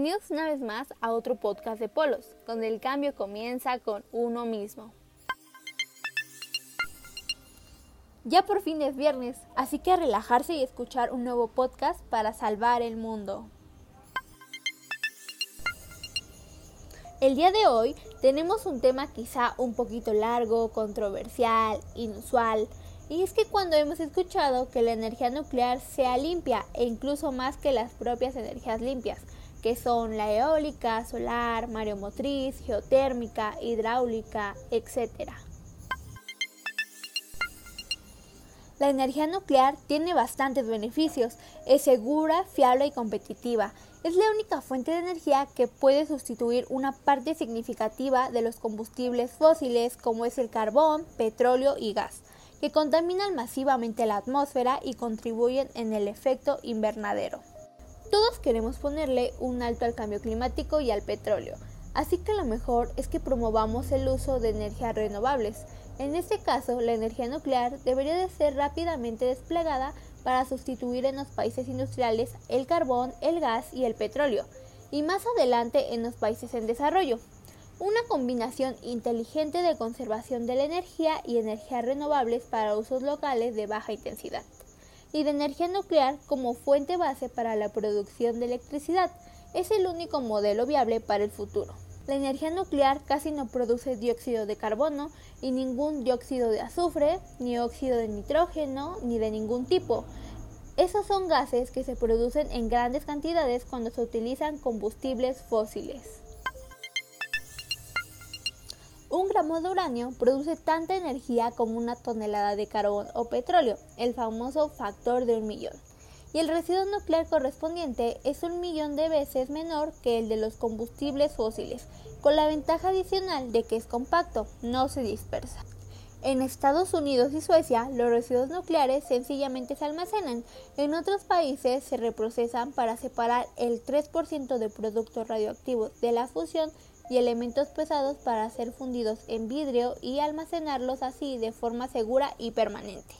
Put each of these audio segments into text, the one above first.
Bienvenidos una vez más a otro podcast de Polos, donde el cambio comienza con uno mismo. Ya por fin es viernes, así que relajarse y escuchar un nuevo podcast para salvar el mundo. El día de hoy tenemos un tema quizá un poquito largo, controversial, inusual, y es que cuando hemos escuchado que la energía nuclear sea limpia e incluso más que las propias energías limpias, que son la eólica, solar, mareomotriz, geotérmica, hidráulica, etc. La energía nuclear tiene bastantes beneficios, es segura, fiable y competitiva. Es la única fuente de energía que puede sustituir una parte significativa de los combustibles fósiles como es el carbón, petróleo y gas, que contaminan masivamente la atmósfera y contribuyen en el efecto invernadero. Todos queremos ponerle un alto al cambio climático y al petróleo, así que lo mejor es que promovamos el uso de energías renovables. En este caso, la energía nuclear debería de ser rápidamente desplegada para sustituir en los países industriales el carbón, el gas y el petróleo, y más adelante en los países en desarrollo. Una combinación inteligente de conservación de la energía y energías renovables para usos locales de baja intensidad, y de energía nuclear como fuente base para la producción de electricidad, es el único modelo viable para el futuro. La energía nuclear casi no produce dióxido de carbono y ningún dióxido de azufre, ni óxido de nitrógeno, ni de ningún tipo. Esos son gases que se producen en grandes cantidades cuando se utilizan combustibles fósiles. Un gramo de uranio produce tanta energía como una tonelada de carbón o petróleo, el famoso factor de un millón y el residuo nuclear correspondiente es un millón de veces menor que el de los combustibles fósiles, con la ventaja adicional de que es compacto, no se dispersa. En Estados Unidos y Suecia, los residuos nucleares sencillamente se almacenan. En otros países se reprocesan para separar el 3% de productos radioactivos de la fusión y elementos pesados para ser fundidos en vidrio y almacenarlos así de forma segura y permanente.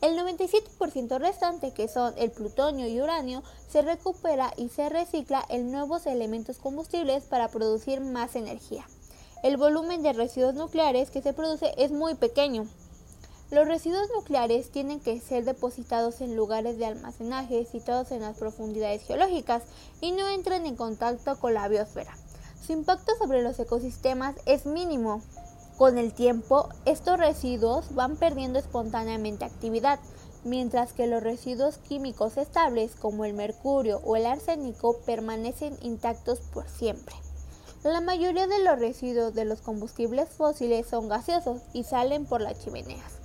El 97% restante, que son el plutonio y uranio, se recupera y se recicla en nuevos elementos combustibles para producir más energía. El volumen de residuos nucleares que se produce es muy pequeño. Los residuos nucleares tienen que ser depositados en lugares de almacenaje situados en las profundidades geológicas y no entran en contacto con la biosfera. Su impacto sobre los ecosistemas es mínimo, con el tiempo, estos residuos van perdiendo espontáneamente actividad, mientras que los residuos químicos estables como el mercurio o el arsénico permanecen intactos por siempre. La mayoría de los residuos de los combustibles fósiles son gaseosos y salen por las chimeneas.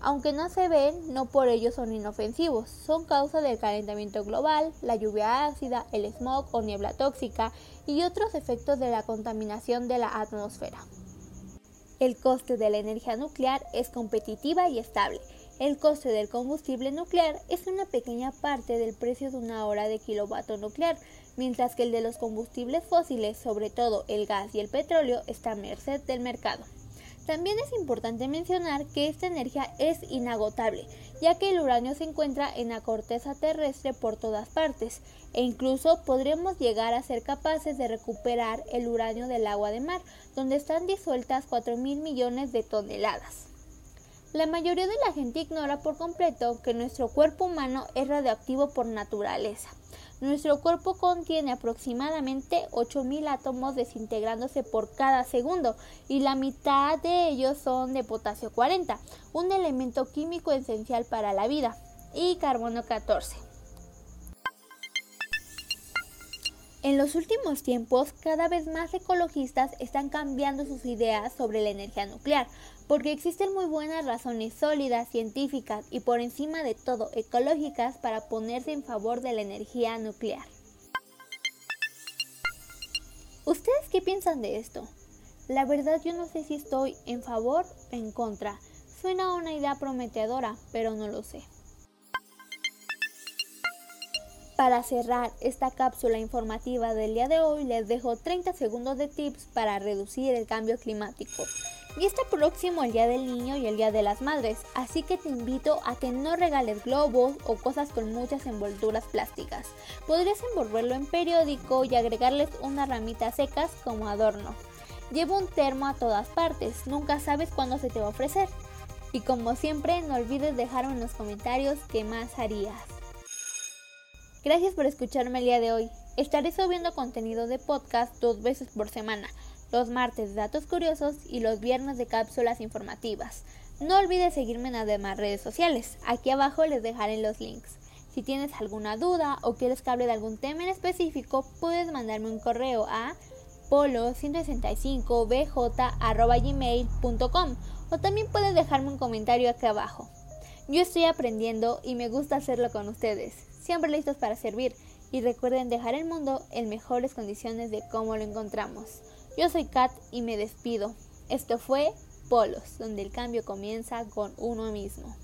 Aunque no se ven, no por ello son inofensivos, son causa del calentamiento global, la lluvia ácida, el smog o niebla tóxica y otros efectos de la contaminación de la atmósfera. El coste de la energía nuclear es competitiva y estable. El coste del combustible nuclear es una pequeña parte del precio de una hora de kilovatio nuclear, mientras que el de los combustibles fósiles, sobre todo el gas y el petróleo, está a merced del mercado. También es importante mencionar que esta energía es inagotable, ya que el uranio se encuentra en la corteza terrestre por todas partes, e incluso podríamos llegar a ser capaces de recuperar el uranio del agua de mar, donde están disueltas 4 mil millones de toneladas. La mayoría de la gente ignora por completo que nuestro cuerpo humano es radioactivo por naturaleza. Nuestro cuerpo contiene aproximadamente 8.000 átomos desintegrándose por cada segundo y la mitad de ellos son de potasio 40, un elemento químico esencial para la vida, y carbono 14. En los últimos tiempos, cada vez más ecologistas están cambiando sus ideas sobre la energía nuclear, porque existen muy buenas razones sólidas, científicas y por encima de todo ecológicas para ponerse en favor de la energía nuclear. ¿Ustedes qué piensan de esto? La verdad yo no sé si estoy en favor o en contra. Suena una idea prometedora, pero no lo sé. Para cerrar esta cápsula informativa del día de hoy, les dejo 30 segundos de tips para reducir el cambio climático. Y está próximo el Día del Niño y el Día de las Madres, así que te invito a que no regales globos o cosas con muchas envolturas plásticas. Podrías envolverlo en periódico y agregarles unas ramitas secas como adorno. Lleva un termo a todas partes, nunca sabes cuándo se te va a ofrecer. Y como siempre, no olvides dejarme en los comentarios qué más harías. Gracias por escucharme el día de hoy. Estaré subiendo contenido de podcast dos veces por semana los martes de datos curiosos y los viernes de cápsulas informativas. No olvides seguirme en las demás redes sociales, aquí abajo les dejaré los links. Si tienes alguna duda o quieres que hable de algún tema en específico, puedes mandarme un correo a polo165bj.gmail.com o también puedes dejarme un comentario aquí abajo. Yo estoy aprendiendo y me gusta hacerlo con ustedes, siempre listos para servir y recuerden dejar el mundo en mejores condiciones de cómo lo encontramos. Yo soy Kat y me despido. Esto fue Polos, donde el cambio comienza con uno mismo.